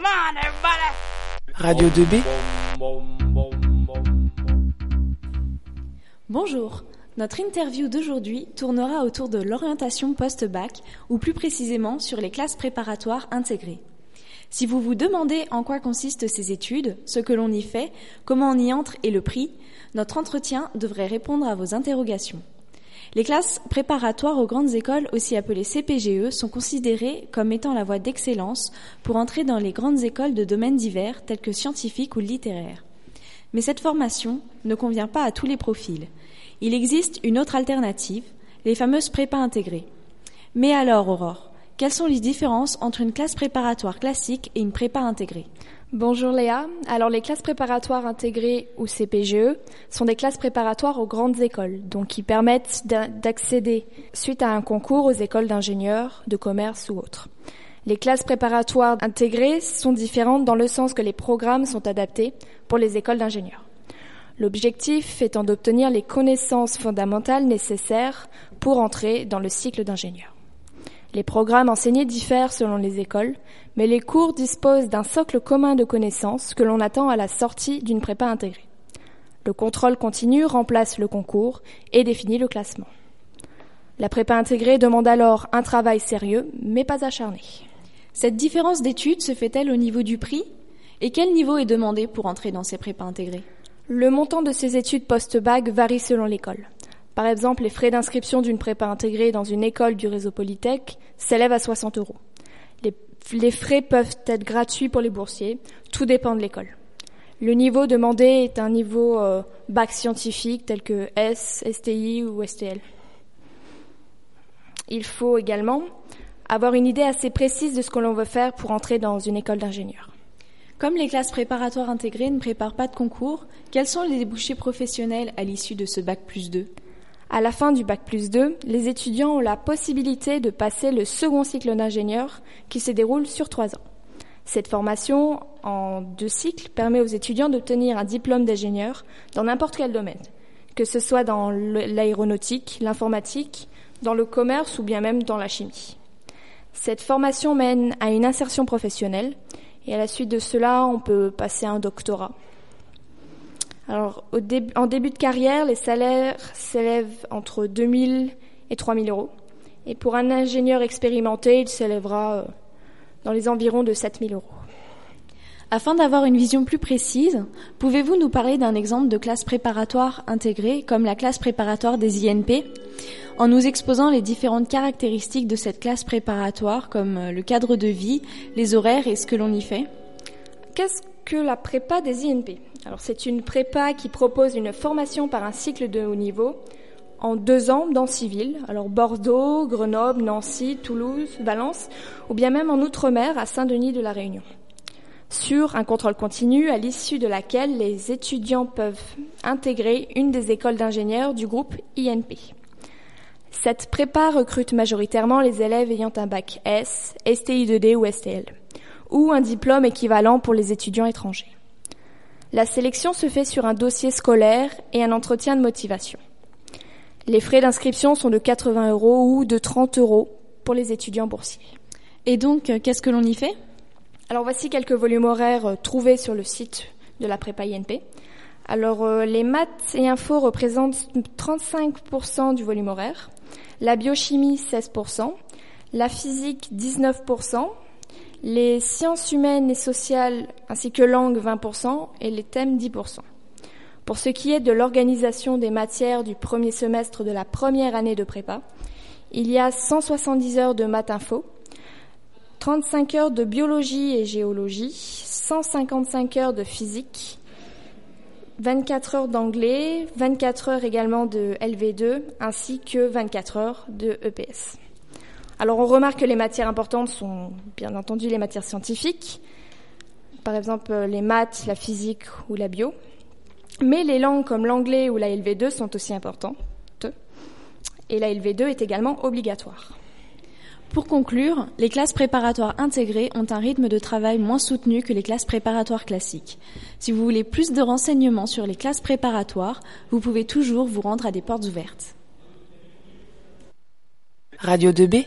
Come on, everybody. Radio 2B. Bonjour. Notre interview d'aujourd'hui tournera autour de l'orientation post-bac, ou plus précisément sur les classes préparatoires intégrées. Si vous vous demandez en quoi consistent ces études, ce que l'on y fait, comment on y entre et le prix, notre entretien devrait répondre à vos interrogations. Les classes préparatoires aux grandes écoles, aussi appelées CPGE, sont considérées comme étant la voie d'excellence pour entrer dans les grandes écoles de domaines divers tels que scientifiques ou littéraires. Mais cette formation ne convient pas à tous les profils. Il existe une autre alternative, les fameuses prépas intégrées. Mais alors, Aurore, quelles sont les différences entre une classe préparatoire classique et une prépa intégrée Bonjour Léa. Alors les classes préparatoires intégrées ou CPGE sont des classes préparatoires aux grandes écoles, donc qui permettent d'accéder suite à un concours aux écoles d'ingénieurs, de commerce ou autres. Les classes préparatoires intégrées sont différentes dans le sens que les programmes sont adaptés pour les écoles d'ingénieurs. L'objectif étant d'obtenir les connaissances fondamentales nécessaires pour entrer dans le cycle d'ingénieur. Les programmes enseignés diffèrent selon les écoles, mais les cours disposent d'un socle commun de connaissances que l'on attend à la sortie d'une prépa intégrée. Le contrôle continu remplace le concours et définit le classement. La prépa intégrée demande alors un travail sérieux, mais pas acharné. Cette différence d'études se fait-elle au niveau du prix? Et quel niveau est demandé pour entrer dans ces prépas intégrées? Le montant de ces études post-bac varie selon l'école. Par exemple, les frais d'inscription d'une prépa intégrée dans une école du réseau Polytech s'élèvent à 60 euros. Les, frais peuvent être gratuits pour les boursiers, tout dépend de l'école. Le niveau demandé est un niveau euh, bac scientifique tel que S, STI ou STL. Il faut également avoir une idée assez précise de ce que l'on veut faire pour entrer dans une école d'ingénieur. Comme les classes préparatoires intégrées ne préparent pas de concours, quels sont les débouchés professionnels à l'issue de ce bac plus 2 à la fin du bac plus 2, les étudiants ont la possibilité de passer le second cycle d'ingénieur qui se déroule sur trois ans. Cette formation en deux cycles permet aux étudiants d'obtenir un diplôme d'ingénieur dans n'importe quel domaine, que ce soit dans l'aéronautique, l'informatique, dans le commerce ou bien même dans la chimie. Cette formation mène à une insertion professionnelle et à la suite de cela, on peut passer un doctorat. Alors, en début de carrière, les salaires s'élèvent entre 2000 et 3000 euros. Et pour un ingénieur expérimenté, il s'élèvera euh, dans les environs de 7000 euros. Afin d'avoir une vision plus précise, pouvez-vous nous parler d'un exemple de classe préparatoire intégrée, comme la classe préparatoire des INP, en nous exposant les différentes caractéristiques de cette classe préparatoire, comme euh, le cadre de vie, les horaires et ce que l'on y fait? Qu'est-ce que la prépa des INP alors c'est une prépa qui propose une formation par un cycle de haut niveau en deux ans dans six villes, alors Bordeaux, Grenoble, Nancy, Toulouse, Valence, ou bien même en Outre-mer à Saint-Denis de la Réunion. Sur un contrôle continu à l'issue de laquelle les étudiants peuvent intégrer une des écoles d'ingénieurs du groupe INP. Cette prépa recrute majoritairement les élèves ayant un bac S, STI2D ou STL, ou un diplôme équivalent pour les étudiants étrangers. La sélection se fait sur un dossier scolaire et un entretien de motivation. Les frais d'inscription sont de 80 euros ou de 30 euros pour les étudiants boursiers. Et donc, euh, qu'est-ce que l'on y fait? Alors voici quelques volumes horaires euh, trouvés sur le site de la prépa INP. Alors euh, les maths et infos représentent 35% du volume horaire, la biochimie 16%, la physique 19%, les sciences humaines et sociales ainsi que langue 20% et les thèmes 10%. Pour ce qui est de l'organisation des matières du premier semestre de la première année de prépa, il y a 170 heures de maths info, 35 heures de biologie et géologie, 155 heures de physique, 24 heures d'anglais, 24 heures également de LV2 ainsi que 24 heures de EPS. Alors on remarque que les matières importantes sont bien entendu les matières scientifiques, par exemple les maths, la physique ou la bio. Mais les langues comme l'anglais ou la LV2 sont aussi importantes. Et la LV2 est également obligatoire. Pour conclure, les classes préparatoires intégrées ont un rythme de travail moins soutenu que les classes préparatoires classiques. Si vous voulez plus de renseignements sur les classes préparatoires, vous pouvez toujours vous rendre à des portes ouvertes. Radio 2B